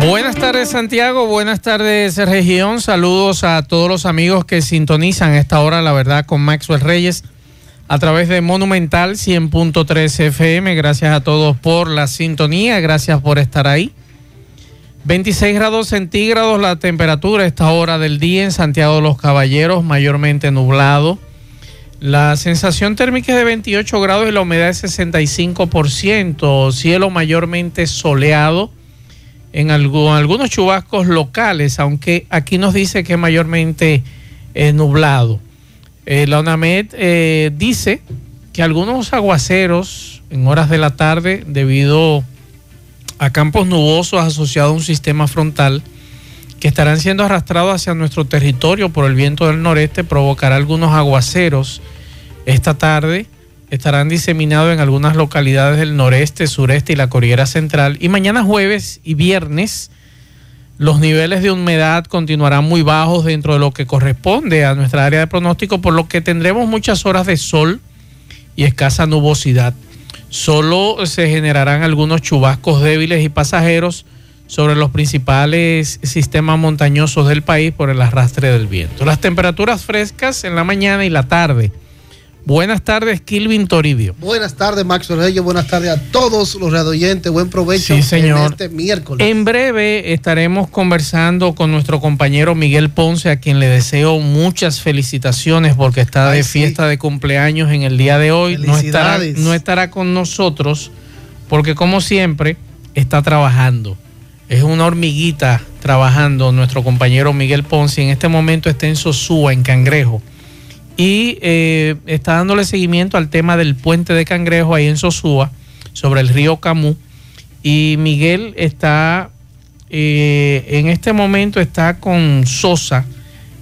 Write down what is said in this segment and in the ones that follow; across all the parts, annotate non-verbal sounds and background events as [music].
Buenas tardes Santiago, buenas tardes región, saludos a todos los amigos que sintonizan esta hora, la verdad, con Maxwell Reyes a través de Monumental 100.3 FM. Gracias a todos por la sintonía, gracias por estar ahí. 26 grados centígrados la temperatura esta hora del día en Santiago de los Caballeros, mayormente nublado. La sensación térmica es de 28 grados y la humedad es 65%, cielo mayormente soleado en algunos chubascos locales, aunque aquí nos dice que mayormente eh, nublado. Eh, la UNAMED eh, dice que algunos aguaceros en horas de la tarde, debido a campos nubosos asociados a un sistema frontal, que estarán siendo arrastrados hacia nuestro territorio por el viento del noreste, provocará algunos aguaceros esta tarde. Estarán diseminados en algunas localidades del noreste, sureste y la Cordillera Central. Y mañana jueves y viernes los niveles de humedad continuarán muy bajos dentro de lo que corresponde a nuestra área de pronóstico, por lo que tendremos muchas horas de sol y escasa nubosidad. Solo se generarán algunos chubascos débiles y pasajeros sobre los principales sistemas montañosos del país por el arrastre del viento. Las temperaturas frescas en la mañana y la tarde. Buenas tardes, Kilvin Toribio. Buenas tardes, Max Reyes. Buenas tardes a todos los radioyentes. Buen provecho sí, señor. en este miércoles. En breve estaremos conversando con nuestro compañero Miguel Ponce, a quien le deseo muchas felicitaciones porque está Ay, de sí. fiesta de cumpleaños en el día de hoy. No estará, no estará con nosotros porque, como siempre, está trabajando. Es una hormiguita trabajando nuestro compañero Miguel Ponce. En este momento está en Sosúa, en Cangrejo. Y eh, está dándole seguimiento al tema del puente de Cangrejo ahí en Sosúa, sobre el río Camú. Y Miguel está, eh, en este momento está con Sosa,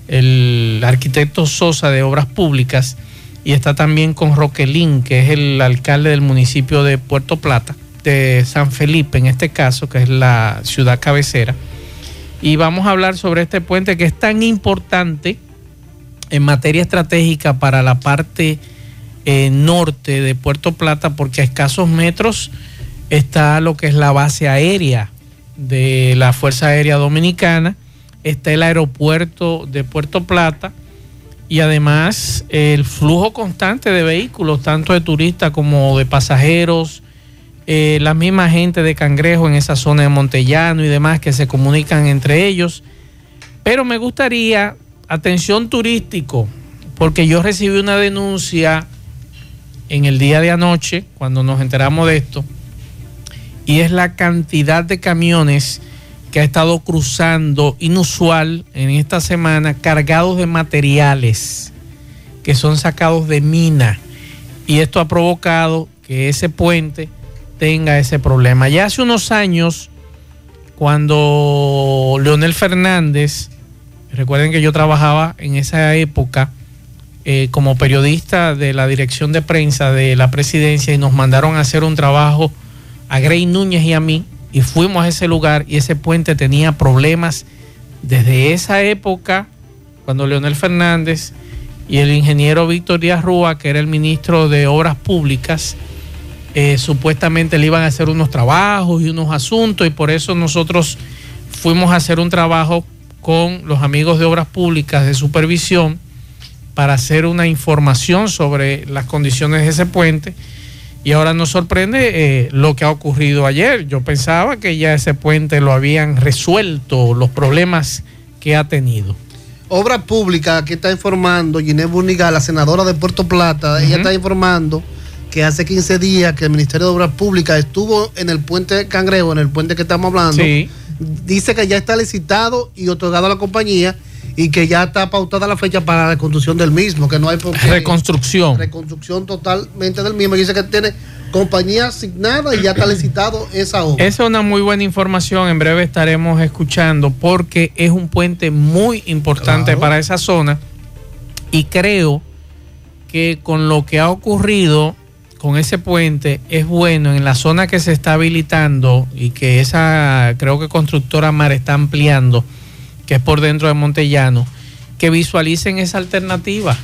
el arquitecto Sosa de Obras Públicas, y está también con Roquelín, que es el alcalde del municipio de Puerto Plata, de San Felipe en este caso, que es la ciudad cabecera. Y vamos a hablar sobre este puente que es tan importante en materia estratégica para la parte eh, norte de Puerto Plata, porque a escasos metros está lo que es la base aérea de la Fuerza Aérea Dominicana, está el aeropuerto de Puerto Plata y además el flujo constante de vehículos, tanto de turistas como de pasajeros, eh, la misma gente de Cangrejo en esa zona de Montellano y demás que se comunican entre ellos. Pero me gustaría, atención turístico, porque yo recibí una denuncia en el día de anoche, cuando nos enteramos de esto, y es la cantidad de camiones que ha estado cruzando inusual en esta semana cargados de materiales que son sacados de mina. Y esto ha provocado que ese puente tenga ese problema. Ya hace unos años, cuando Leonel Fernández, recuerden que yo trabajaba en esa época eh, como periodista de la dirección de prensa de la presidencia y nos mandaron a hacer un trabajo a Grey Núñez y a mí y fuimos a ese lugar y ese puente tenía problemas desde esa época cuando Leonel Fernández y el ingeniero Víctor Díaz Rúa, que era el ministro de Obras Públicas, eh, supuestamente le iban a hacer unos trabajos y unos asuntos y por eso nosotros fuimos a hacer un trabajo con los amigos de Obras Públicas de supervisión para hacer una información sobre las condiciones de ese puente y ahora nos sorprende eh, lo que ha ocurrido ayer. Yo pensaba que ya ese puente lo habían resuelto, los problemas que ha tenido. Obra Pública que está informando, Ginés Buniga, la senadora de Puerto Plata, ella está informando que hace 15 días que el Ministerio de Obras Públicas estuvo en el puente Cangrejo, en el puente que estamos hablando. Sí. Dice que ya está licitado y otorgado a la compañía y que ya está pautada la fecha para la reconstrucción del mismo, que no hay por qué- Reconstrucción. reconstrucción totalmente del mismo. Dice que tiene compañía asignada y ya está licitado esa obra. Esa es una muy buena información. En breve estaremos escuchando porque es un puente muy importante Claro. para esa zona y creo que con lo que ha ocurrido con ese puente es bueno en la zona que se está habilitando y que esa creo que constructora Mar está ampliando, que es por dentro de Montellano, que visualicen esa alternativa.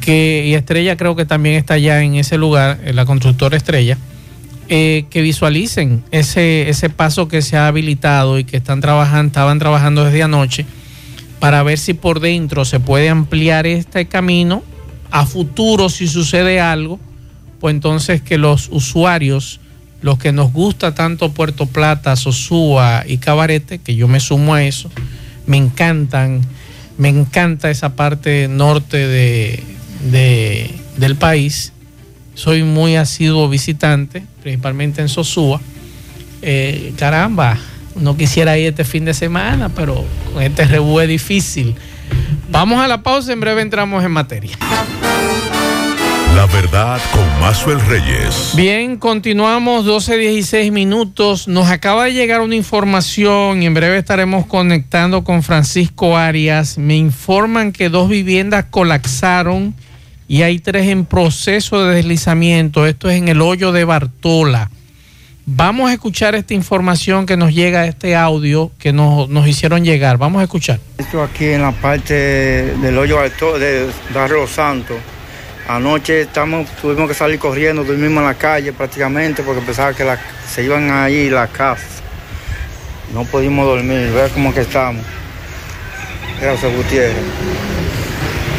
Que, y Estrella creo que también está ya en ese lugar, la constructora Estrella, eh, que visualicen ese, ese paso que se ha habilitado y que están trabajando, estaban trabajando desde anoche para ver si por dentro se puede ampliar este camino a futuro si sucede algo, pues entonces que los usuarios, los que nos gusta tanto Puerto Plata, Sosúa y Cabarete, que yo me sumo a eso, me encantan, me encanta esa parte norte de, del país. Soy muy asiduo visitante, principalmente en Sosúa. Eh, caramba, no quisiera ir este fin de semana, pero con este rebú es difícil. Vamos a la pausa, en breve entramos en materia. La verdad con Mazuel Reyes. Bien, continuamos 12-16 minutos. Nos acaba de llegar una información y en breve estaremos conectando con Francisco Arias. Me informan que dos viviendas colapsaron y hay tres en proceso de deslizamiento. Esto es en el hoyo de Bartola. Vamos a escuchar esta información que nos llega, este audio que nos, hicieron llegar. Vamos a escuchar. Esto aquí en la parte del hoyo de Barrio Santo. Anoche estamos, tuvimos que salir corriendo, dormimos en la calle prácticamente porque pensaba que se iban ahí las casas. No pudimos dormir, ver cómo que estamos. Gracias, Gutiérrez.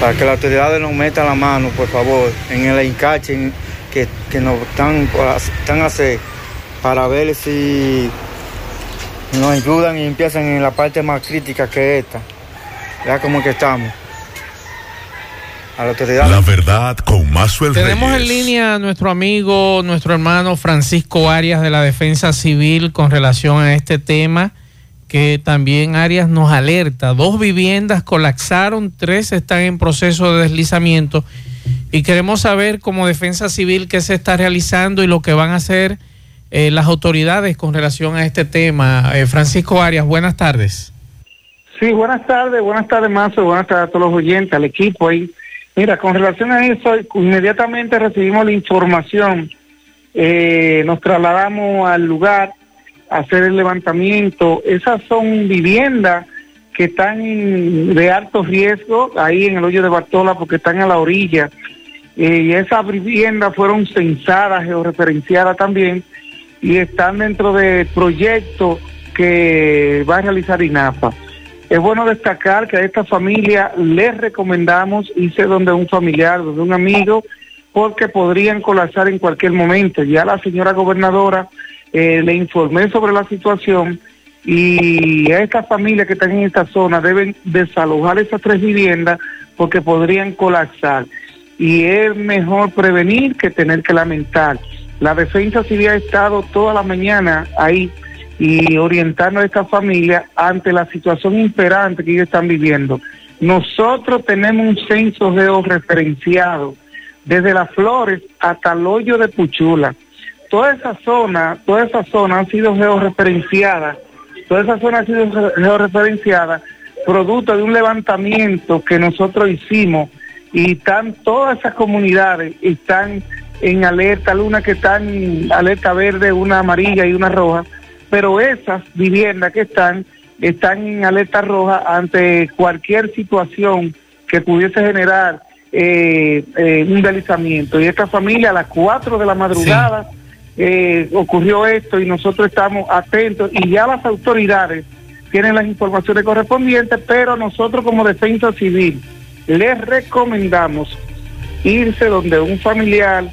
Para que las autoridades nos metan la mano, por favor, en el encache que, que nos están, están hacer para ver si nos ayudan y empiezan en la parte más crítica que esta. Ya como que estamos. A la autoridad. La verdad con Mazuel Tenemos en línea a nuestro amigo, nuestro hermano Francisco Arias de la Defensa Civil con relación a este tema que también Arias nos alerta. Dos viviendas colapsaron, tres están en proceso de deslizamiento y queremos saber como Defensa Civil qué se está realizando y lo que van a hacer eh, las autoridades con relación a este tema. Eh, Francisco Arias, buenas tardes. Sí, buenas tardes, buenas tardes, Mazo, buenas tardes a todos los oyentes, al equipo ahí. Mira, con relación a eso, inmediatamente recibimos la información, eh, nos trasladamos al lugar a hacer el levantamiento. Esas son viviendas que están de alto riesgo ahí en el hoyo de Bartola porque están a la orilla. y esas viviendas fueron censadas, georreferenciadas también, y están dentro del proyecto que va a realizar INAPA. Es bueno destacar que a esta familia les recomendamos irse donde un familiar, donde un amigo, porque podrían colapsar en cualquier momento. Ya la señora gobernadora eh, le informé sobre la situación y a esta familia que están en esta zona deben desalojar esas tres viviendas porque podrían colapsar. Y es mejor prevenir que tener que lamentar. La defensa civil ha estado toda la mañana ahí y orientando a esta familia ante la situación imperante que ellos están viviendo. Nosotros tenemos un censo georreferenciado desde las flores hasta el hoyo de Puchula. Toda esa zona, toda esa zona ha sido georreferenciada, toda esa zona ha sido georreferenciada producto de un levantamiento que nosotros hicimos y están todas esas comunidades están en alerta, luna que están alerta verde, una amarilla y una roja, pero esas viviendas que están están en alerta roja ante cualquier situación que pudiese generar eh, eh, un deslizamiento. Y esta familia a las 4 de la madrugada eh, ocurrió esto y nosotros estamos atentos y ya las autoridades tienen las informaciones correspondientes, pero nosotros como defensa civil les recomendamos irse donde un familiar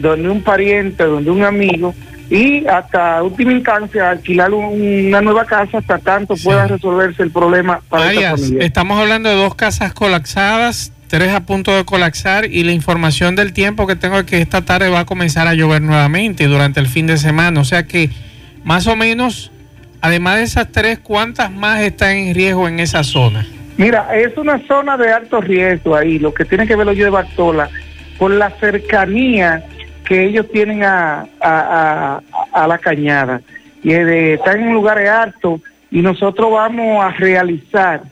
donde un pariente, donde un amigo, y hasta última instancia alquilar una nueva casa hasta tanto pueda resolverse el problema para esta familia. Estamos hablando de dos casas colapsadas, tres a punto de colapsar y la información del tiempo que tengo es que esta tarde va a comenzar a llover nuevamente durante el fin de semana, o sea que más o menos, además de esas tres, ¿cuántas más están en riesgo en esa zona? Mira, es una zona de alto riesgo ahí, lo que tiene que ver lo de Bartola, por la cercanía que ellos tienen a, a, la cañada. Y están en lugares altos y nosotros vamos a realizar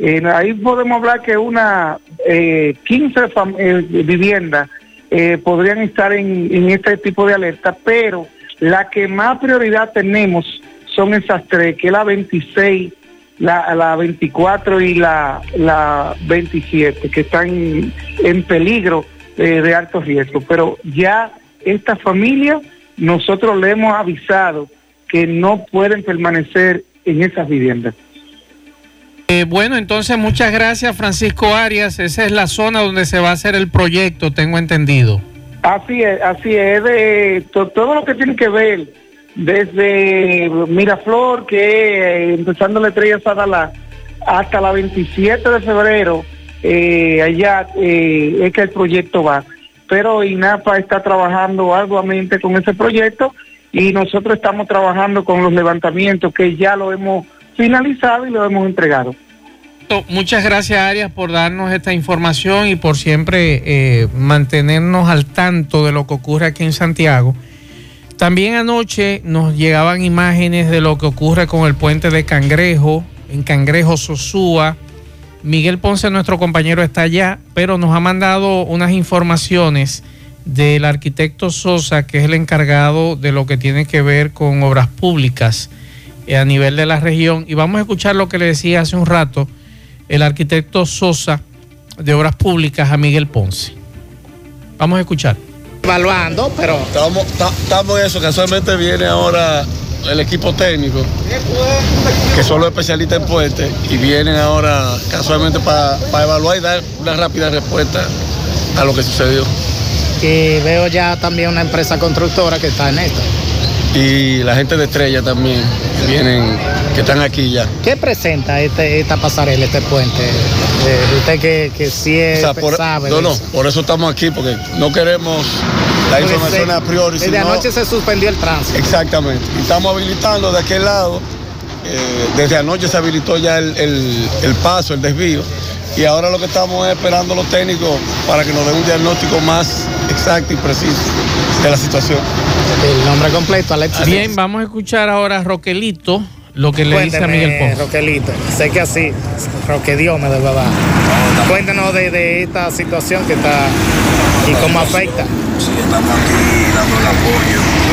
Eh, ahí podemos hablar que una eh, 15 eh, viviendas eh, podrían estar en, este tipo de alerta, pero la que más prioridad tenemos son esas tres, que es la 26, la, la 24 y la, la 27, que están en, peligro de alto riesgo. Pero ya esta familia, nosotros le hemos avisado que no pueden permanecer en esas viviendas. Eh, bueno, entonces muchas gracias Francisco Arias. Esa es la zona donde se va a hacer el proyecto, tengo entendido. Así es, así es. De, to, todo lo que tiene que ver desde Miraflor, que eh, empezando la estrella Sadala, hasta la 27 de febrero, eh, allá eh, es que el proyecto va. Pero INAPA está trabajando arduamente con ese proyecto y nosotros estamos trabajando con los levantamientos que ya lo hemos finalizado y lo hemos entregado. Muchas gracias Arias por darnos esta información y por siempre eh, mantenernos al tanto de lo que ocurre aquí en Santiago. También anoche nos llegaban imágenes de lo que ocurre con el puente de Cangrejo, en Cangrejo Sosúa. Miguel Ponce, nuestro compañero, está allá, pero nos ha mandado unas informaciones del arquitecto Sosa, que es el encargado de lo que tiene que ver con obras públicas eh, a nivel de la región. Y vamos a escuchar lo que le decía hace un rato el arquitecto Sosa de Obras Públicas a Miguel Ponce. Vamos a escuchar. Evaluando, pero... Estamos, estamos en eso, casualmente viene ahora el equipo técnico, que son los especialistas en puentes, y vienen ahora casualmente para pa evaluar y dar una rápida respuesta a lo que sucedió. Y veo ya también una empresa constructora que está en esto. Y la gente de Estrella también, que vienen, que están aquí ya. ¿Qué presenta este, esta pasarela, este puente? Eh, usted que, que sí es, o sea, por, sabe. No, no, por eso estamos aquí, porque no queremos la información a priori. Desde sino, anoche se suspendió el tránsito. Exactamente. Y estamos habilitando de aquel lado. Eh, desde anoche se habilitó ya el, el, el paso, el desvío. Y ahora lo que estamos es esperando a los técnicos para que nos den un diagnóstico más exacto y preciso de la situación. El nombre completo, Alexis. Bien, vamos a escuchar ahora a Roquelito lo que le Cuénteme, dice a Miguel Ponce. Roquelito, sé que así, Roque Dios me debe dar. Cuéntenos de, de, esta situación que está y cómo afecta. Sí, estamos aquí dando el apoyo.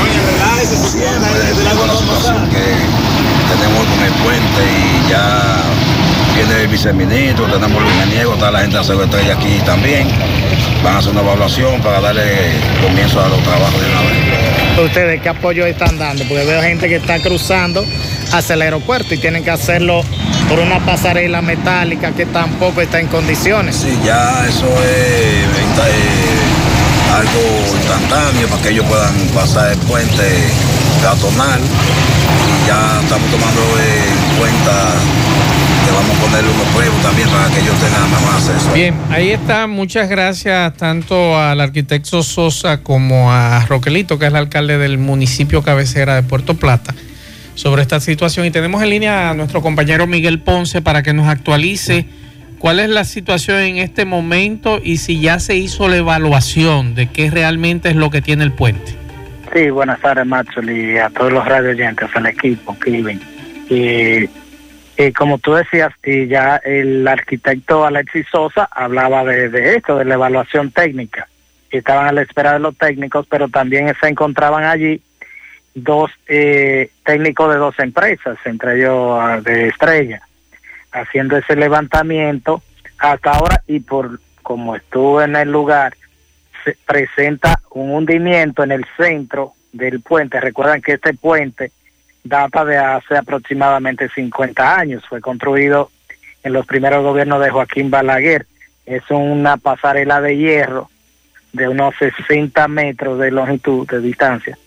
Siempre, de la situación que tenemos con el puente y ya viene el viceministro, tenemos los ingenieros, está la gente de Cero Estrella aquí también. Van a hacer una evaluación para darle comienzo a los trabajos de una vez. ¿Ustedes qué apoyo están dando? Porque veo gente que está cruzando hacia el aeropuerto y tienen que hacerlo por una pasarela metálica que tampoco está en condiciones. Sí, ya eso es, es algo instantáneo para que ellos puedan pasar el puente peatonal y ya estamos tomando en cuenta que vamos a ponerle unos pruebas también para que ellos tengan más acceso. Bien, ahí está. Muchas gracias tanto al arquitecto Sosa como a Roquelito, que es el alcalde del municipio cabecera de Puerto Plata, sobre esta situación. Y tenemos en línea a nuestro compañero Miguel Ponce para que nos actualice cuál es la situación en este momento y si ya se hizo la evaluación de qué realmente es lo que tiene el puente. Sí, buenas tardes, Maxwell, y a todos los radio oyentes, al equipo, Kilvin. Y, y, como tú decías, y ya el arquitecto Alexis Sosa hablaba de, de esto, de la evaluación técnica. Estaban a la espera de los técnicos, pero también se encontraban allí dos eh, técnicos de dos empresas, entre ellos de Estrella, haciendo ese levantamiento hasta ahora y por como estuvo en el lugar, se presenta un hundimiento en el centro del puente. Recuerdan que este puente data de hace aproximadamente 50 años, fue construido en los primeros gobiernos de Joaquín Balaguer. Es una pasarela de hierro de unos 60 metros de longitud, de distancia.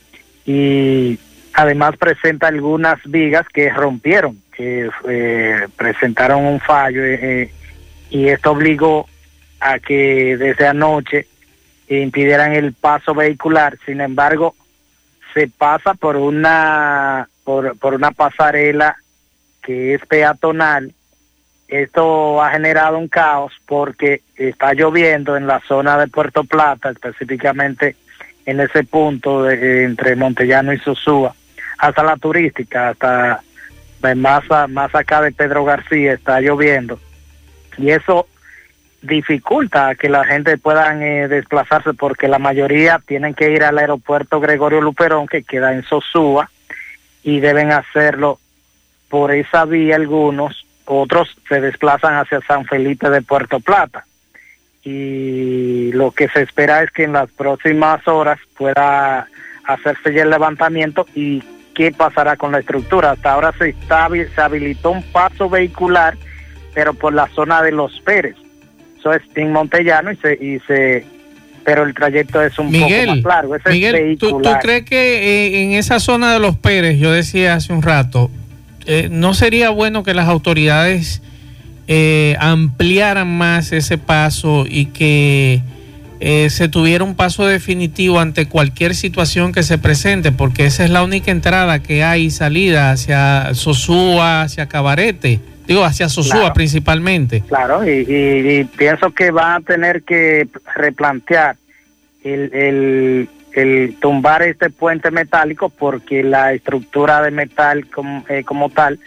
Y además presenta algunas vigas que rompieron, que eh, presentaron un fallo eh, y esto obligó a que desde anoche impidieran el paso vehicular. Sin embargo, se pasa por una por, por una pasarela que es peatonal. Esto ha generado un caos porque está lloviendo en la zona de Puerto Plata, específicamente en ese punto de, entre Montellano y Sosúa, hasta la turística, hasta más, más acá de Pedro García está lloviendo y eso dificulta que la gente pueda eh, desplazarse porque la mayoría tienen que ir al aeropuerto Gregorio Luperón que queda en Sosúa y deben hacerlo por esa vía algunos, otros se desplazan hacia San Felipe de Puerto Plata. Y lo que se espera es que en las próximas horas pueda hacerse ya el levantamiento y qué pasará con la estructura. Hasta ahora se, está, se habilitó un paso vehicular, pero por la zona de Los Pérez. Eso es en Montellano y se, y se pero el trayecto es un poco más largo. Ese Miguel, ¿tú, ¿tú, crees que eh, en esa zona de Los Pérez, yo decía hace un rato, eh, ¿no sería bueno que las autoridades eh, ampliaran más ese paso y que eh, se tuviera un paso definitivo ante cualquier situación que se presente, porque esa es la única entrada que hay y salida hacia Sosúa, hacia Cabarete, digo, hacia Sosúa principalmente. Claro, y, pienso que van a tener que replantear el, el, tumbar este puente metálico porque la estructura de metal como, eh, como tal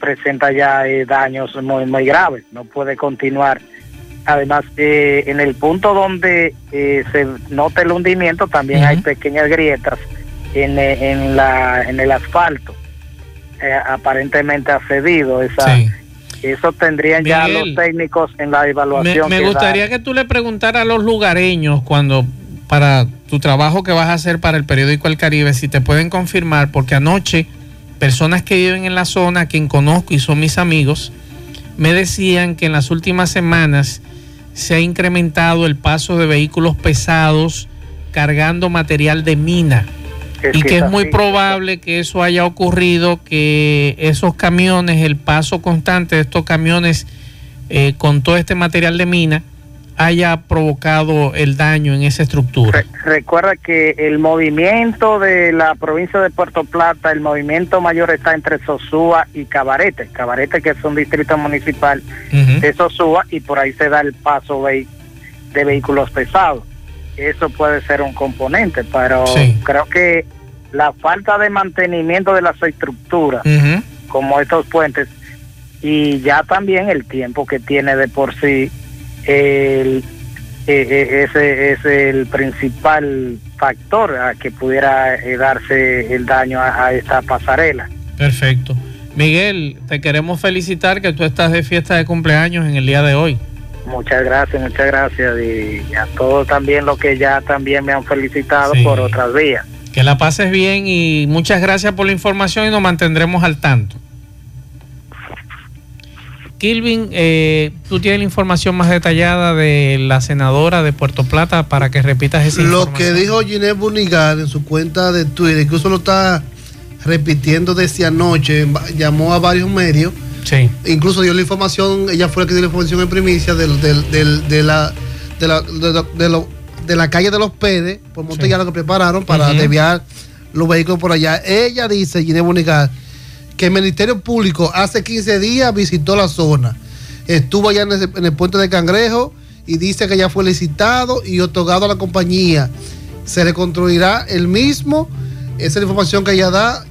presenta ya eh, daños muy, muy graves, no puede continuar Además, eh, en el punto donde eh, se nota el hundimiento también hay pequeñas grietas en, eh, en, la, en el asfalto. aparentemente ha cedido esa... Eso tendrían ya los técnicos en la evaluación. Me, gustaría que tú le preguntaras a los lugareños cuando para tu trabajo que vas a hacer para el periódico El Caribe, si te pueden confirmar, porque anoche personas que viven en la zona, quien conozco y son mis amigos, me decían que en las últimas semanas se ha incrementado el paso de vehículos pesados cargando material de mina. y que es muy probable que eso haya ocurrido, que esos camiones, el paso constante de estos camiones eh, con todo este material de mina, haya provocado el daño en esa estructura. recuerda que el movimiento de la provincia de Puerto Plata, el movimiento mayor está entre Sosúa y Cabarete. Cabarete que es un distrito municipal de Sosúa y por ahí se da el paso de, vehículos pesados. Eso puede ser un componente, pero creo que la falta de mantenimiento de las estructuras, como estos puentes, y ya también el tiempo que tiene de por sí el, e, e, ese es el principal factor a que pudiera eh, darse el daño a, esta pasarela. Perfecto. Miguel, te queremos felicitar que tú estás de fiesta de cumpleaños en el día de hoy. Muchas gracias, muchas gracias. Y a todos también los que ya también me han felicitado por otras vías. Que la pases bien y muchas gracias por la información y nos mantendremos al tanto. Kilvin, eh, tú tienes la información más detallada de la senadora de Puerto Plata para que repitas esa Lo que dijo Ginés Bunigal en su cuenta de Twitter, incluso lo está repitiendo desde anoche, llamó a varios medios. Sí. Incluso dio la información, ella fue la que dio la información en primicia de, la, de, la, de, la calle de los Pedes, por Montellano que prepararon para desviar los vehículos por allá. Ella dice, Ginés Bunigal, que el Ministerio Público hace 15 días visitó la zona. Estuvo allá en, el puente de Cangrejo y dice que ya fue licitado y otorgado a la compañía. Se le construirá el mismo. Esa es la información que ella da.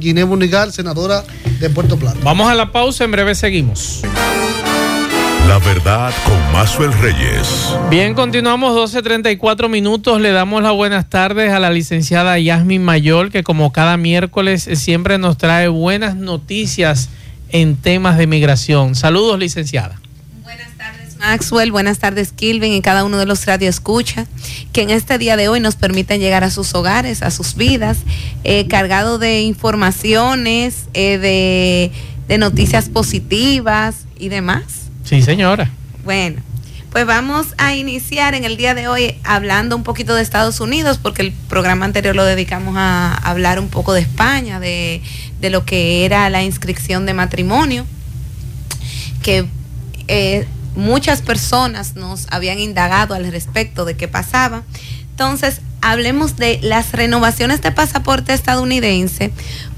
Ginés Munigal, senadora de Puerto Plata. Vamos a la pausa, en breve seguimos. La verdad con Mazuel Reyes. Bien, continuamos 12.34 minutos. Le damos las buenas tardes a la licenciada Yasmin Mayor, que como cada miércoles siempre nos trae buenas noticias en temas de migración. Saludos, licenciada. Buenas tardes, Maxwell. Buenas tardes, Kilvin, y cada uno de los radio escucha, que en este día de hoy nos permiten llegar a sus hogares, a sus vidas, eh, cargado de informaciones, eh, de, de noticias positivas y demás. Sí, señora. Bueno, pues vamos a iniciar en el día de hoy hablando un poquito de Estados Unidos, porque el programa anterior lo dedicamos a hablar un poco de España, de, lo que era la inscripción de matrimonio, que eh, muchas personas nos habían indagado al respecto de qué pasaba. Entonces, hablemos de las renovaciones de pasaporte estadounidense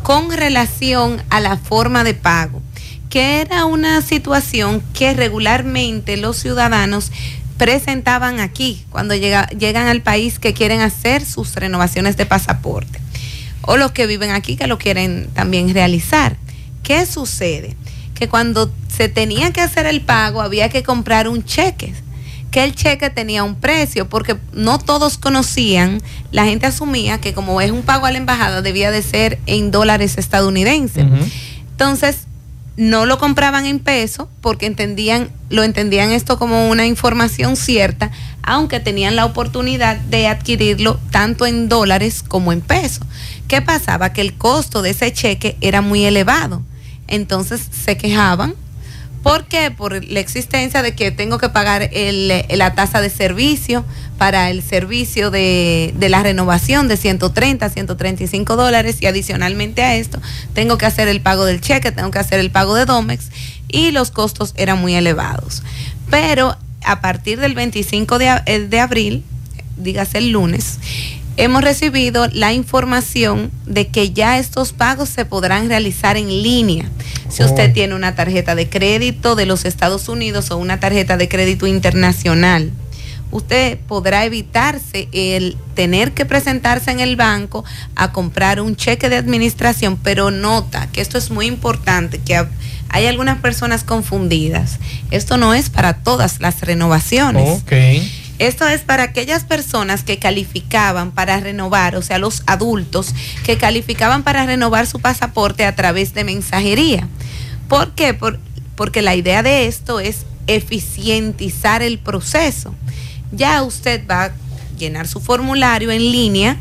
con relación a la forma de pago que era una situación que regularmente los ciudadanos presentaban aquí cuando llegan al país que quieren hacer sus renovaciones de pasaporte o los que viven aquí que lo quieren también realizar. ¿Qué sucede? que cuando se tenía que hacer el pago había que comprar un cheque que el cheque tenía un precio, porque no todos conocían, la gente asumía que como es un pago a la embajada debía de ser en dólares estadounidenses. Entonces, no lo compraban en peso porque entendían, lo entendían esto como una información cierta, aunque tenían la oportunidad de adquirirlo tanto en dólares como en peso. ¿Qué pasaba? Que el costo de ese cheque era muy elevado. Entonces se quejaban ¿Por qué? Por la existencia de que tengo que pagar la tasa de servicio para el servicio de, la renovación de 130, 135 dólares y adicionalmente a esto tengo que hacer el pago del cheque, tengo que hacer el pago de Domex y los costos eran muy elevados. Pero a partir del 25 de, eh, de abril, dígase el lunes, hemos recibido la información de que ya estos pagos se podrán realizar en línea. Si usted oh. tiene una tarjeta de crédito de los Estados Unidos o una tarjeta de crédito internacional, usted podrá evitarse el tener que presentarse en el banco a comprar un cheque de administración, pero nota que esto es muy importante, que hay algunas personas confundidas. Esto no es para todas las renovaciones. Okay. Esto es para aquellas personas que calificaban para renovar, o sea, los adultos que calificaban para renovar su pasaporte a través de mensajería. ¿Por qué? porque la idea de esto es eficientizar el proceso. Ya usted va a llenar su formulario en línea,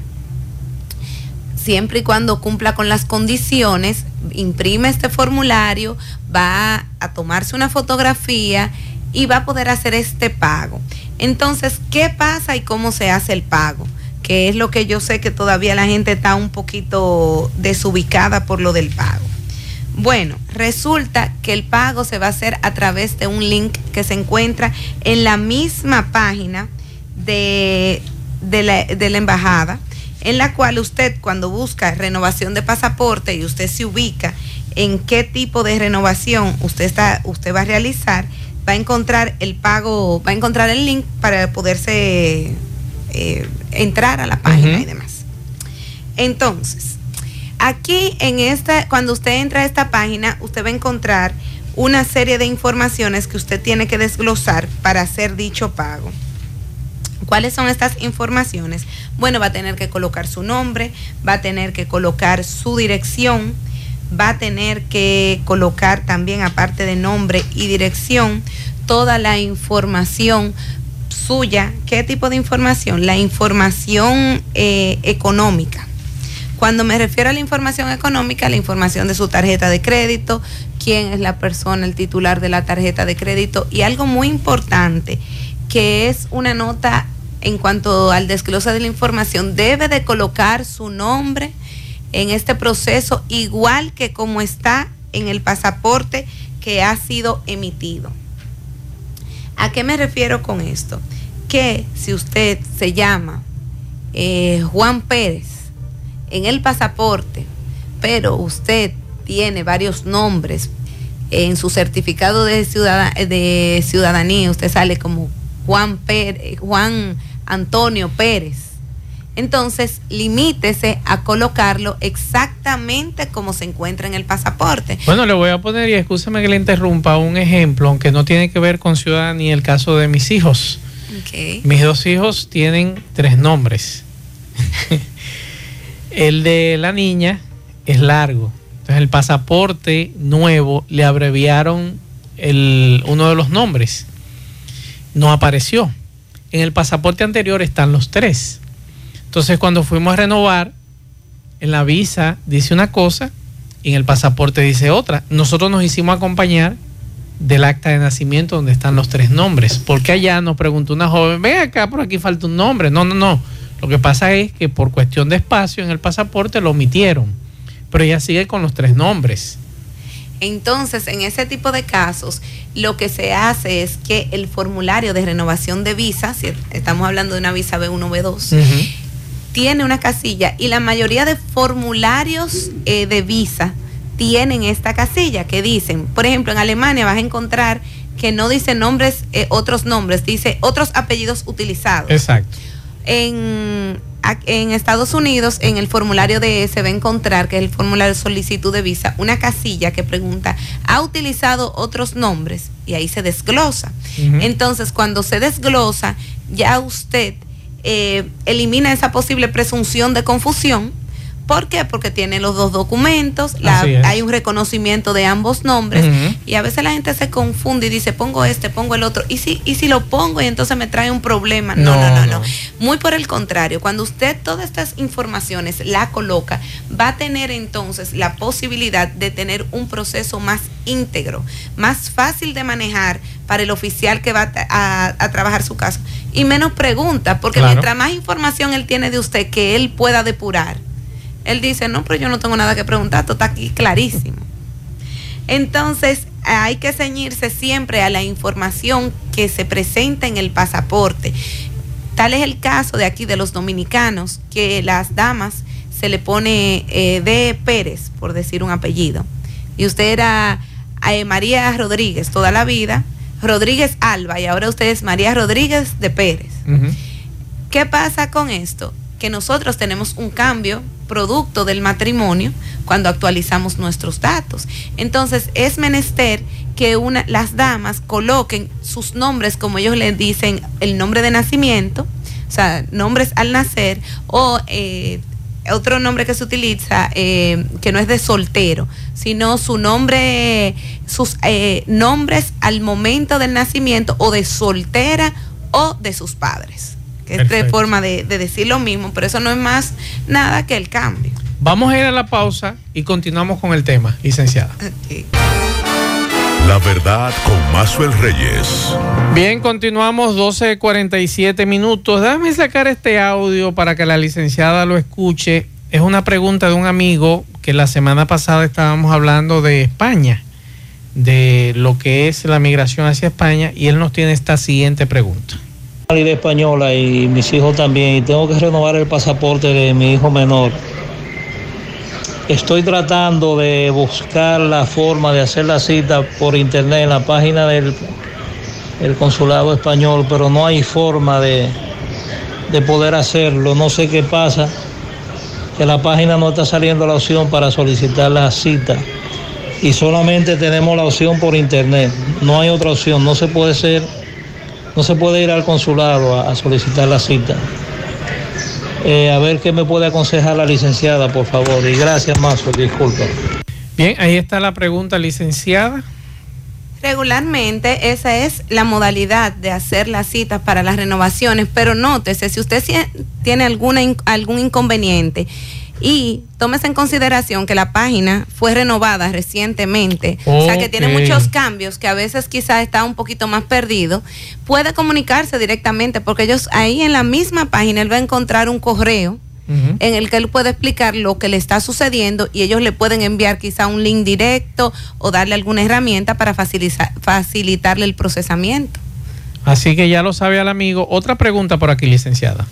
siempre y cuando cumpla con las condiciones, imprime este formulario, va a tomarse una fotografía y va a poder hacer este pago. Entonces, ¿qué pasa y cómo se hace el pago? Que es lo que yo sé que todavía la gente está un poquito desubicada por lo del pago. Bueno, resulta que el pago se va a hacer a través de un link que se encuentra en la misma página de, la, de la embajada, en la cual usted cuando busca renovación de pasaporte y usted se ubica en qué tipo de renovación usted, está, usted va a realizar, va a encontrar el pago, va a encontrar el link para poderse eh, entrar a la página y demás. Entonces, aquí en esta, cuando usted entra a esta página, usted va a encontrar una serie de informaciones que usted tiene que desglosar para hacer dicho pago. ¿Cuáles son estas informaciones? Bueno, va a tener que colocar su nombre, va a tener que colocar su dirección, va a tener que colocar también, aparte de nombre y dirección, toda la información suya. ¿Qué tipo de información? La información eh, económica. Cuando me refiero a la información económica, la información de su tarjeta de crédito, quién es la persona, el titular de la tarjeta de crédito y algo muy importante, que es una nota en cuanto al desglose de la información, debe de colocar su nombre, en este proceso, igual que como está en el pasaporte que ha sido emitido. ¿A qué me refiero con esto? Que si usted se llama eh, Juan Pérez en el pasaporte, pero usted tiene varios nombres en su certificado de, de ciudadanía, usted sale como Juan, Pérez, Juan Antonio Pérez entonces limítese a colocarlo exactamente como se encuentra en el pasaporte. Bueno, le voy a poner, y escúcheme que le interrumpa, un ejemplo, aunque no tiene que ver con ciudadanía, el caso de mis hijos. Mis dos hijos tienen tres nombres. [laughs] el de la niña es largo. Entonces el pasaporte nuevo le abreviaron el, uno de los nombres. No apareció. En el pasaporte anterior están los tres. Entonces cuando fuimos a renovar, en la visa dice una cosa y en el pasaporte dice otra. Nosotros nos hicimos acompañar del acta de nacimiento donde están los tres nombres. Porque allá nos preguntó una joven, ve acá, por aquí falta un nombre. No, no, no. Lo que pasa es que por cuestión de espacio en el pasaporte lo omitieron. Pero ella sigue con los tres nombres. Entonces, en ese tipo de casos, lo que se hace es que el formulario de renovación de visa, si estamos hablando de una visa B1, B2, tiene una casilla y la mayoría de formularios eh, de visa tienen esta casilla que dicen, por ejemplo, en Alemania vas a encontrar que no dice nombres, eh, otros nombres, dice otros apellidos utilizados. Exacto. En en Estados Unidos, en el formulario de se va a encontrar, que es el formulario de solicitud de visa, una casilla que pregunta, ¿ha utilizado otros nombres? Y ahí se desglosa. Entonces, cuando se desglosa, ya usted eh, elimina esa posible presunción de confusión. ¿Por qué? Porque tiene los dos documentos, la- hay un reconocimiento de ambos nombres y a veces la gente se confunde y dice, pongo este, pongo el otro. ¿Y si, y si lo pongo y entonces me trae un problema? No, no, no, no. Muy por el contrario, cuando usted todas estas informaciones la coloca, va a tener entonces la posibilidad de tener un proceso más íntegro, más fácil de manejar para el oficial que va a, ta- a- a trabajar su caso y menos preguntas, porque Claro. mientras más información él tiene de usted que él pueda depurar, él dice, no, pero yo no tengo nada que preguntar, todo está aquí clarísimo. Entonces, hay que ceñirse siempre a la información que se presenta en el pasaporte. Tal es el caso de aquí de los dominicanos, que las damas se le pone eh, de Pérez, por decir un apellido. Y usted era eh, María Rodríguez toda la vida, Rodríguez Alba, y ahora usted es María Rodríguez de Pérez. ¿Qué pasa con esto? Que nosotros tenemos un cambio producto del matrimonio cuando actualizamos nuestros datos. Entonces es menester que una, las damas coloquen sus nombres, como ellos le dicen, el nombre de nacimiento, o sea, nombres al nacer, o eh, otro nombre que se utiliza, eh, que no es de soltero, sino su nombre, sus eh, nombres al momento del nacimiento, o de soltera, o de sus padres que es de forma de, de decir lo mismo, pero eso no es más nada que el cambio. Vamos a ir a la pausa y continuamos con el tema, licenciada. La verdad con Mazuel Reyes. Bien, continuamos 12.47 minutos. Déjame sacar este audio para que la licenciada lo escuche. Es una pregunta de un amigo que la semana pasada estábamos hablando de España, de lo que es la migración hacia España, y él nos tiene esta siguiente pregunta. de española y mis hijos también y tengo que renovar el pasaporte de mi hijo menor. Estoy tratando de buscar la forma de hacer la cita por internet en la página del el consulado español, pero no hay forma de, de poder hacerlo. No sé qué pasa, que la página no está saliendo la opción para solicitar la cita y solamente tenemos la opción por internet. No hay otra opción, no se puede ser no se puede ir al consulado a, a solicitar la cita. Eh, a ver qué me puede aconsejar la licenciada, por favor. Y gracias, Mazo, disculpa. Bien, ahí está la pregunta, licenciada. Regularmente esa es la modalidad de hacer las citas para las renovaciones, pero nótese, si usted tiene alguna, algún inconveniente y tómese en consideración que la página fue renovada recientemente, o sea que tiene muchos cambios que a veces quizás está un poquito más perdido, puede comunicarse directamente porque ellos ahí en la misma página él va a encontrar un correo en el que él puede explicar lo que le está sucediendo y ellos le pueden enviar quizá un link directo o darle alguna herramienta para facilitarle el procesamiento. Así que ya lo sabe al amigo. Otra pregunta por aquí, licenciada.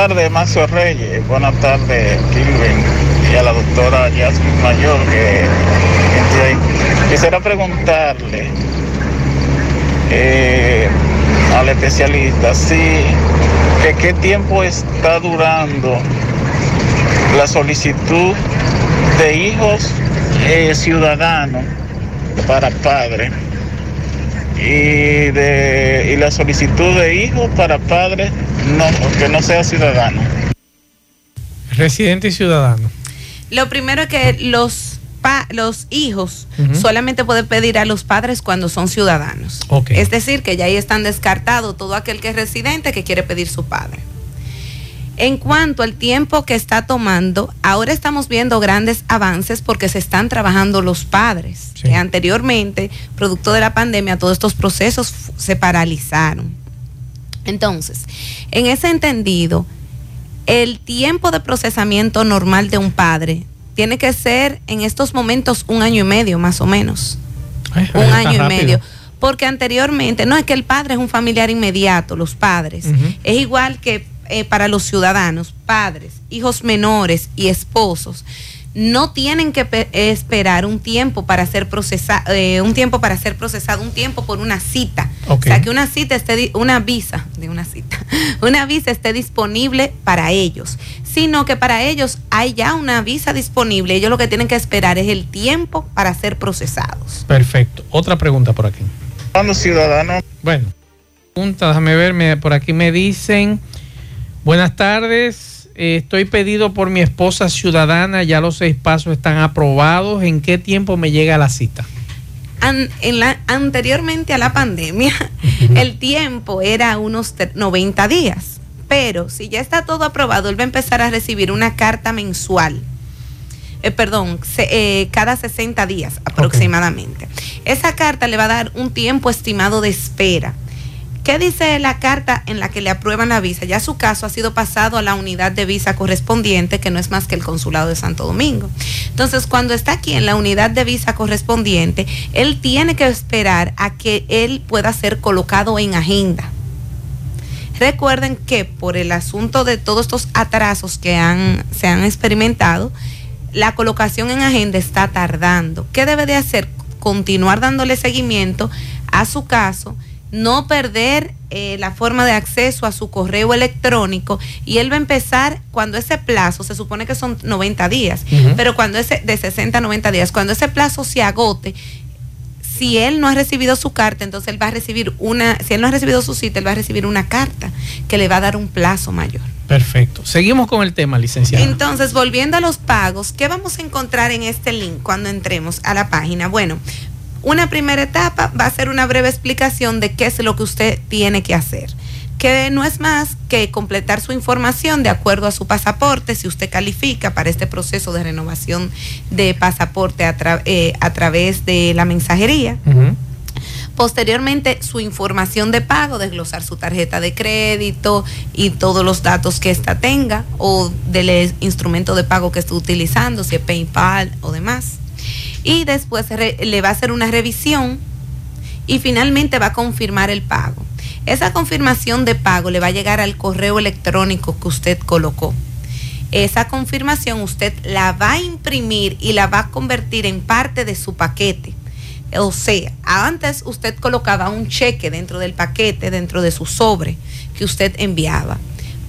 Buenas tardes, Maxo Reyes. Buenas tardes, Kilvin. Y a la doctora Yasmin Mayor que que. Quisiera preguntarle eh, al especialista si que qué tiempo está durando la solicitud de hijos eh, ciudadanos para padres y de y la solicitud de hijos para padres no que no sea ciudadano. Residente y ciudadano. Lo primero es que los, pa- los hijos solamente pueden pedir a los padres cuando son ciudadanos. Es decir, que ya ahí están descartados todo aquel que es residente que quiere pedir su padre. En cuanto al tiempo que está tomando, ahora estamos viendo grandes avances porque se están trabajando los padres, que anteriormente, producto de la pandemia, todos estos procesos se paralizaron. Entonces, en ese entendido, el tiempo de procesamiento normal de un padre tiene que ser en estos momentos un año y medio más o menos. un año y rápido. medio. Porque anteriormente, no es que el padre es un familiar inmediato, los padres. Es igual que eh, para los ciudadanos, padres, hijos menores y esposos. no tienen que pe- esperar un tiempo para ser procesado, un tiempo para ser procesado, un tiempo por una cita. O sea, que una cita esté, una visa, de una cita, [laughs] una visa esté disponible para ellos, sino que para ellos hay ya una visa disponible. Ellos lo que tienen que esperar es el tiempo para ser procesados. Perfecto. Otra pregunta por aquí. Cuando ciudadanos Bueno, pregunta, déjame ver, me- por aquí me dicen, buenas tardes, eh, estoy pedido por mi esposa ciudadana, ya los seis pasos están aprobados, ¿en qué tiempo me llega la cita? An- en la, anteriormente a la pandemia, [laughs] el tiempo era unos te- 90 días. Pero si ya está todo aprobado, él va a empezar a recibir una carta mensual. Eh, perdón, se- eh, cada 60 días aproximadamente. Esa carta le va a dar un tiempo estimado de espera. ¿Qué dice la carta en la que le aprueban la visa? Ya su caso ha sido pasado a la unidad de visa correspondiente, que no es más que el consulado de Santo Domingo. Entonces, cuando está aquí en la unidad de visa correspondiente, él tiene que esperar a que él pueda ser colocado en agenda. Recuerden que por el asunto de todos estos atrasos que han, se han experimentado, la colocación en agenda está tardando. ¿Qué debe de hacer? Continuar dándole seguimiento a su caso, no perder eh, la forma de acceso a su correo electrónico y él va a empezar cuando ese plazo, se supone que son 90 días, pero cuando ese, de 60 a 90 días, cuando ese plazo se agote, si él no ha recibido su carta, entonces él va a recibir una, si él no ha recibido su cita, él va a recibir una carta que le va a dar un plazo mayor. Perfecto. Seguimos con el tema, licenciado. Entonces, volviendo a los pagos, ¿qué vamos a encontrar en este link cuando entremos a la página? Bueno, una primera etapa va a ser una breve explicación de qué es lo que usted tiene que hacer que no es más que completar su información de acuerdo a su pasaporte, si usted califica para este proceso de renovación de pasaporte a, tra- eh, a través de la mensajería. Posteriormente, su información de pago, desglosar su tarjeta de crédito y todos los datos que ésta tenga o del instrumento de pago que esté utilizando, si es PayPal o demás. Y después le va a hacer una revisión y finalmente va a confirmar el pago. Esa confirmación de pago le va a llegar al correo electrónico que usted colocó. Esa confirmación usted la va a imprimir y la va a convertir en parte de su paquete. O sea, antes usted colocaba un cheque dentro del paquete, dentro de su sobre que usted enviaba.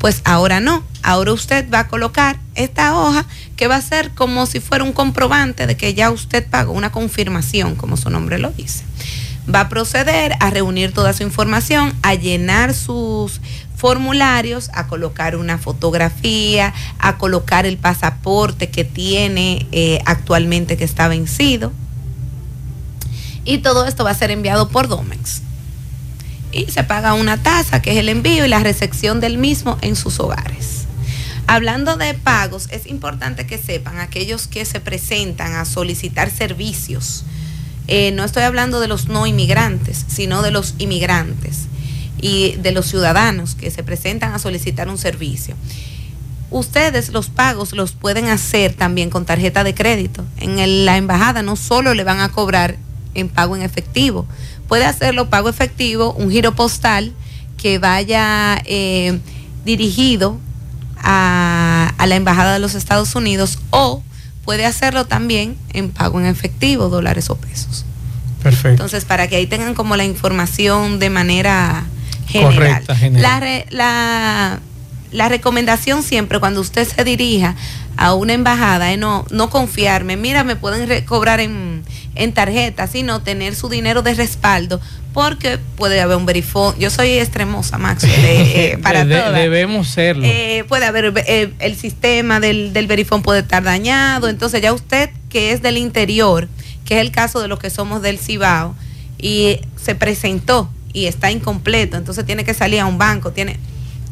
Pues ahora no. Ahora usted va a colocar esta hoja que va a ser como si fuera un comprobante de que ya usted pagó, una confirmación, como su nombre lo dice. Va a proceder a reunir toda su información, a llenar sus formularios, a colocar una fotografía, a colocar el pasaporte que tiene eh, actualmente que está vencido. Y todo esto va a ser enviado por Domex. Y se paga una tasa, que es el envío y la recepción del mismo en sus hogares. Hablando de pagos, es importante que sepan aquellos que se presentan a solicitar servicios. Eh, no estoy hablando de los no inmigrantes, sino de los inmigrantes y de los ciudadanos que se presentan a solicitar un servicio. Ustedes los pagos los pueden hacer también con tarjeta de crédito. En la embajada no solo le van a cobrar en pago en efectivo, puede hacerlo pago efectivo, un giro postal que vaya eh, dirigido a, a la embajada de los Estados Unidos o puede hacerlo también en pago en efectivo, dólares o pesos. Perfecto. Entonces, para que ahí tengan como la información de manera general. Correcta, general. La, la recomendación siempre cuando usted se dirija a una embajada es no, no confiarme, mira, me pueden cobrar en, en tarjeta, sino tener su dinero de respaldo, porque puede haber un verifón. Yo soy extremosa, Max, de- eh, [laughs] para De- todas. debemos serlo. Eh, puede haber eh, el sistema del, del verifón puede estar dañado. Entonces ya usted que es del interior, que es el caso de los que somos del Cibao, y se presentó y está incompleto, entonces tiene que salir a un banco, tiene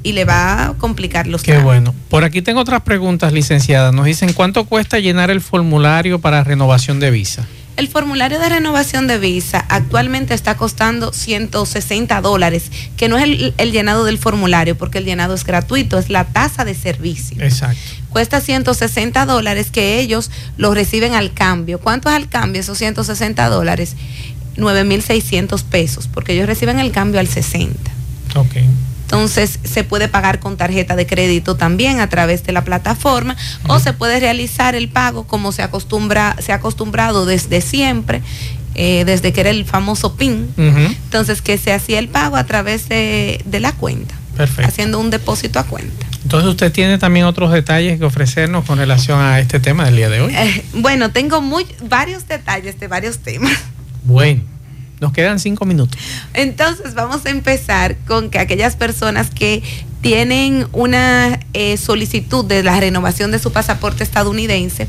y le va a complicar los Qué bueno. Por aquí tengo otras preguntas, licenciada. Nos dicen, ¿cuánto cuesta llenar el formulario para renovación de visa? El formulario de renovación de visa actualmente está costando 160 dólares, que no es el, el llenado del formulario, porque el llenado es gratuito, es la tasa de servicio. Exacto. Cuesta 160 dólares que ellos lo reciben al cambio. ¿Cuánto es al cambio esos 160 dólares? 9.600 pesos, porque ellos reciben el cambio al 60. Ok. Entonces se puede pagar con tarjeta de crédito también a través de la plataforma o se puede realizar el pago como se acostumbra, se ha acostumbrado desde siempre. eh, desde que era el famoso PIN, entonces que se hacía el pago a través de, de la cuenta, Perfecto. haciendo un depósito a cuenta. Entonces usted tiene también otros detalles que ofrecernos con relación a este tema del día de hoy. Eh, bueno, tengo muy, varios detalles de varios temas. Bueno, nos quedan cinco minutos. Entonces vamos a empezar con que aquellas personas que tienen una eh, solicitud de la renovación de su pasaporte estadounidense,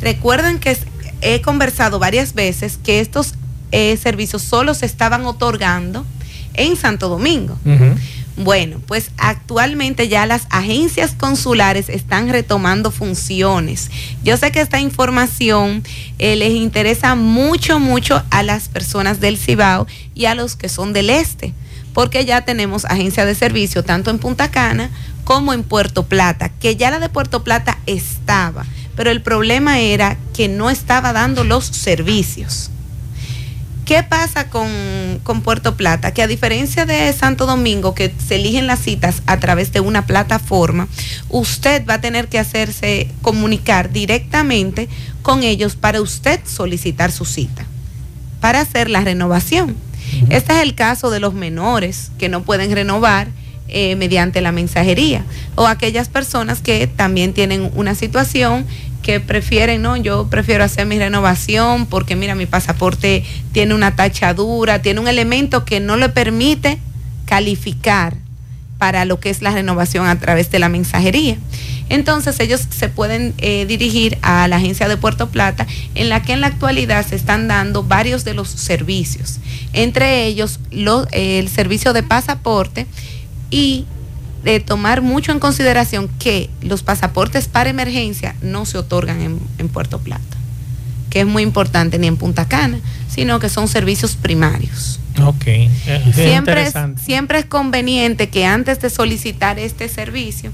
recuerden que he conversado varias veces que estos eh, servicios solo se estaban otorgando en Santo Domingo. Bueno, pues actualmente ya las agencias consulares están retomando funciones. Yo sé que esta información eh, les interesa mucho, mucho a las personas del Cibao y a los que son del este, porque ya tenemos agencia de servicio tanto en Punta Cana como en Puerto Plata, que ya la de Puerto Plata estaba, pero el problema era que no estaba dando los servicios. ¿Qué pasa con, con Puerto Plata? Que a diferencia de Santo Domingo, que se eligen las citas a través de una plataforma, usted va a tener que hacerse comunicar directamente con ellos para usted solicitar su cita, para hacer la renovación. Este es el caso de los menores que no pueden renovar eh, mediante la mensajería o aquellas personas que también tienen una situación que prefieren, no, yo prefiero hacer mi renovación porque mira, mi pasaporte tiene una tachadura, tiene un elemento que no le permite calificar para lo que es la renovación a través de la mensajería. Entonces ellos se pueden eh, dirigir a la agencia de Puerto Plata, en la que en la actualidad se están dando varios de los servicios, entre ellos lo- el servicio de pasaporte y de tomar mucho en consideración que los pasaportes para emergencia no se otorgan en, en Puerto Plata, que es muy importante, ni en Punta Cana, sino que son servicios primarios. Ok. eh, es Siempre es, siempre es conveniente que antes de solicitar este servicio,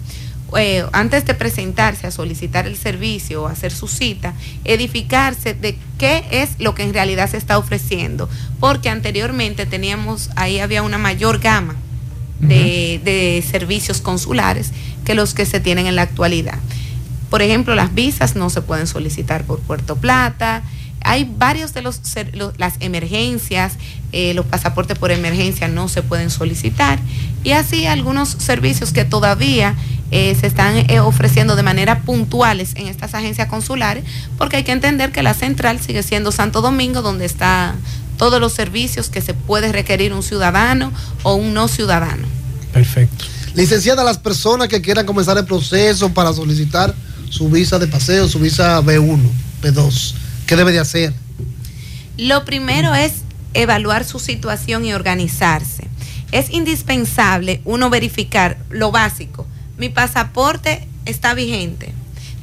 eh, antes de presentarse a solicitar el servicio o hacer su cita, edificarse de qué es lo que en realidad se está ofreciendo, porque anteriormente teníamos, ahí había una mayor gama de, de servicios consulares que los que se tienen en la actualidad. Por ejemplo, las visas no se pueden solicitar por Puerto Plata. Hay varios de los, las emergencias, eh, los pasaportes por emergencia no se pueden solicitar y así algunos servicios que todavía eh, se están eh, ofreciendo de manera puntuales en estas agencias consulares, porque hay que entender que la central sigue siendo Santo Domingo, donde está todos los servicios que se puede requerir un ciudadano o un no ciudadano. Perfecto. Licenciada, las personas que quieran comenzar el proceso para solicitar su visa de paseo, su visa B1, B2, ¿qué debe de hacer? Lo primero es evaluar su situación y organizarse. Es indispensable uno verificar lo básico. Mi pasaporte está vigente.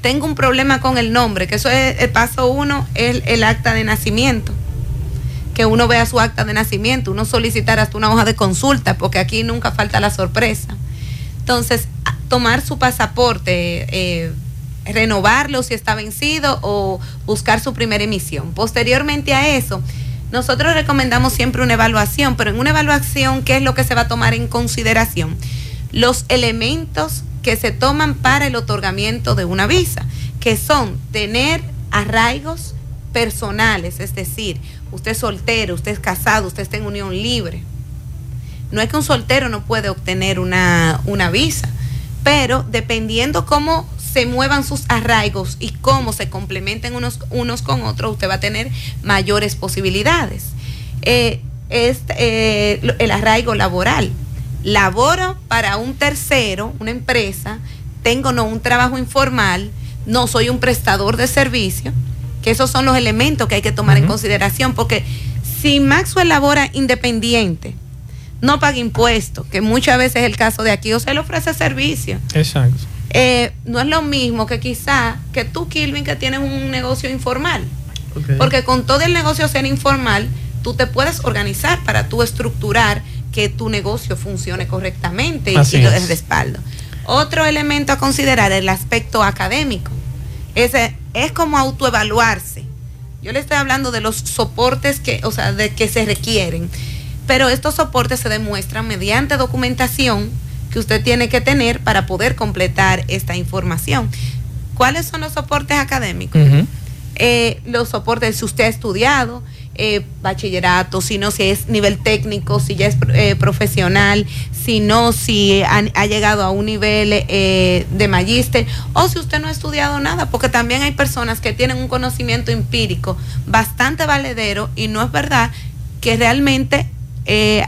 Tengo un problema con el nombre, que eso es el paso uno, el, el acta de nacimiento. Que uno vea su acta de nacimiento, uno solicitar hasta una hoja de consulta, porque aquí nunca falta la sorpresa. Entonces, tomar su pasaporte, eh, renovarlo si está vencido o buscar su primera emisión. Posteriormente a eso, nosotros recomendamos siempre una evaluación, pero en una evaluación, ¿qué es lo que se va a tomar en consideración? Los elementos que se toman para el otorgamiento de una visa, que son tener arraigos personales, es decir, usted es soltero, usted es casado, usted está en unión libre. No es que un soltero no puede obtener una, una visa, pero dependiendo cómo se muevan sus arraigos y cómo se complementen unos, unos con otros, usted va a tener mayores posibilidades. Eh, eh, el arraigo laboral. Laboro para un tercero, una empresa, tengo no un trabajo informal, no soy un prestador de servicio, que esos son los elementos que hay que tomar en consideración, porque si Maxwell labora independiente, no paga impuestos, que muchas veces es el caso de aquí, o se le ofrece servicio. Exacto. Eh, no es lo mismo que quizá que tú, Kilvin, que tienes un negocio informal. Porque con todo el negocio ser informal, tú te puedes organizar para tú estructurar que tu negocio funcione correctamente y, Así y lo es. des respaldo. Otro elemento a considerar es el aspecto académico. Ese es como autoevaluarse. Yo le estoy hablando de los soportes que, o sea, de que se requieren. Pero estos soportes se demuestran mediante documentación que usted tiene que tener para poder completar esta información. ¿Cuáles son los soportes académicos? Eh, los soportes, si usted ha estudiado, eh, bachillerato, si no, si es nivel técnico, si ya es eh, profesional, si no, si ha, llegado a un nivel de magíster, o si usted no ha estudiado nada, porque también hay personas que tienen un conocimiento empírico bastante valedero y no es verdad que realmente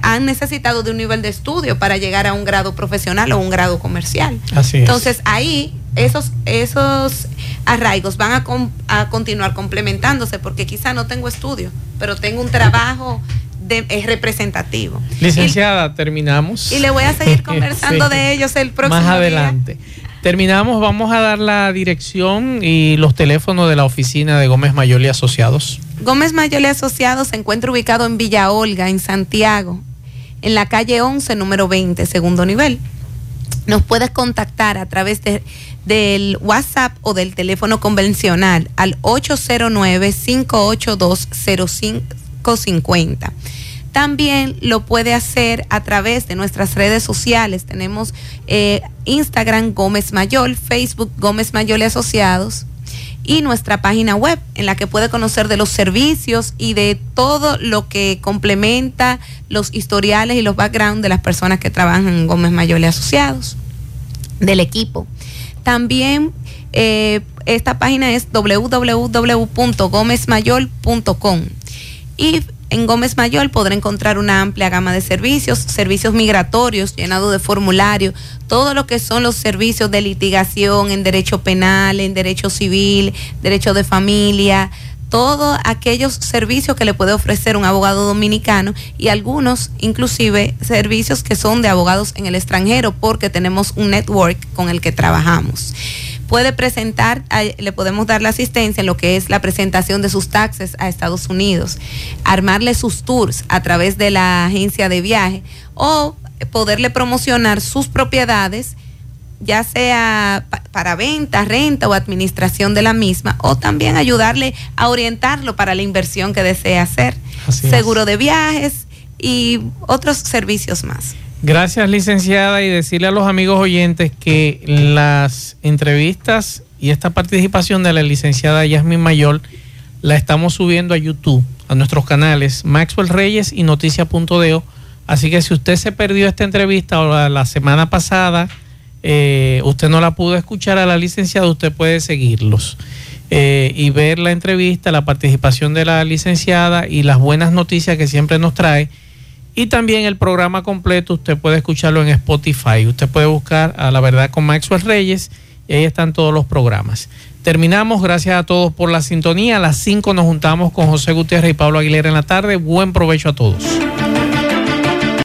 han necesitado de un nivel de estudio para llegar a un grado profesional o un grado comercial. Así Entonces ahí esos, esos arraigos van a, a continuar complementándose porque quizá no tengo estudio, pero tengo un trabajo de, es representativo. Licenciada, terminamos. Y le voy a seguir [laughs] conversando de ellos el próximo Más adelante. Terminamos, vamos a dar la dirección y los teléfonos de la oficina de Gómez Mayol y Asociados. Gómez Mayol y Asociados se encuentra ubicado en Villa Olga, en Santiago, en la calle 11, número 20, segundo nivel. Nos puedes contactar a través de del WhatsApp o del teléfono convencional al 809-582-0550. También lo puede hacer a través de nuestras redes sociales. Tenemos eh, Instagram Gómez Mayol, Facebook Gómez Mayol y Asociados y nuestra página web en la que puede conocer de los servicios y de todo lo que complementa los historiales y los backgrounds de las personas que trabajan en Gómez Mayol y Asociados, del equipo. También eh, esta página es www.gomezmayol.com y en Gómez Mayol podrá encontrar una amplia gama de servicios, servicios migratorios, llenado de formulario, todo lo que son los servicios de litigación en derecho penal, en derecho civil, derecho de familia, todos aquellos servicios que le puede ofrecer un abogado dominicano y algunos inclusive servicios que son de abogados en el extranjero porque tenemos un network con el que trabajamos. Puede presentar, le podemos dar la asistencia en lo que es la presentación de sus taxes a Estados Unidos, armarle sus tours a través de la agencia de viaje o poderle promocionar sus propiedades ya sea para venta, renta o administración de la misma, o también ayudarle a orientarlo para la inversión que desea hacer, seguro de viajes y otros servicios más. Gracias, licenciada, y decirle a los amigos oyentes que las entrevistas y esta participación de la licenciada Yasmin Mayor la estamos subiendo a YouTube, a nuestros canales Maxwell Reyes y Noticia.deo. Así que si usted se perdió esta entrevista o la semana pasada, eh, usted no la pudo escuchar a la licenciada, usted puede seguirlos eh, y ver la entrevista, la participación de la licenciada y las buenas noticias que siempre nos trae. Y también el programa completo, usted puede escucharlo en Spotify. Usted puede buscar a La Verdad con Maxwell Reyes y ahí están todos los programas. Terminamos, gracias a todos por la sintonía. A las 5 nos juntamos con José Gutiérrez y Pablo Aguilera en la tarde. Buen provecho a todos.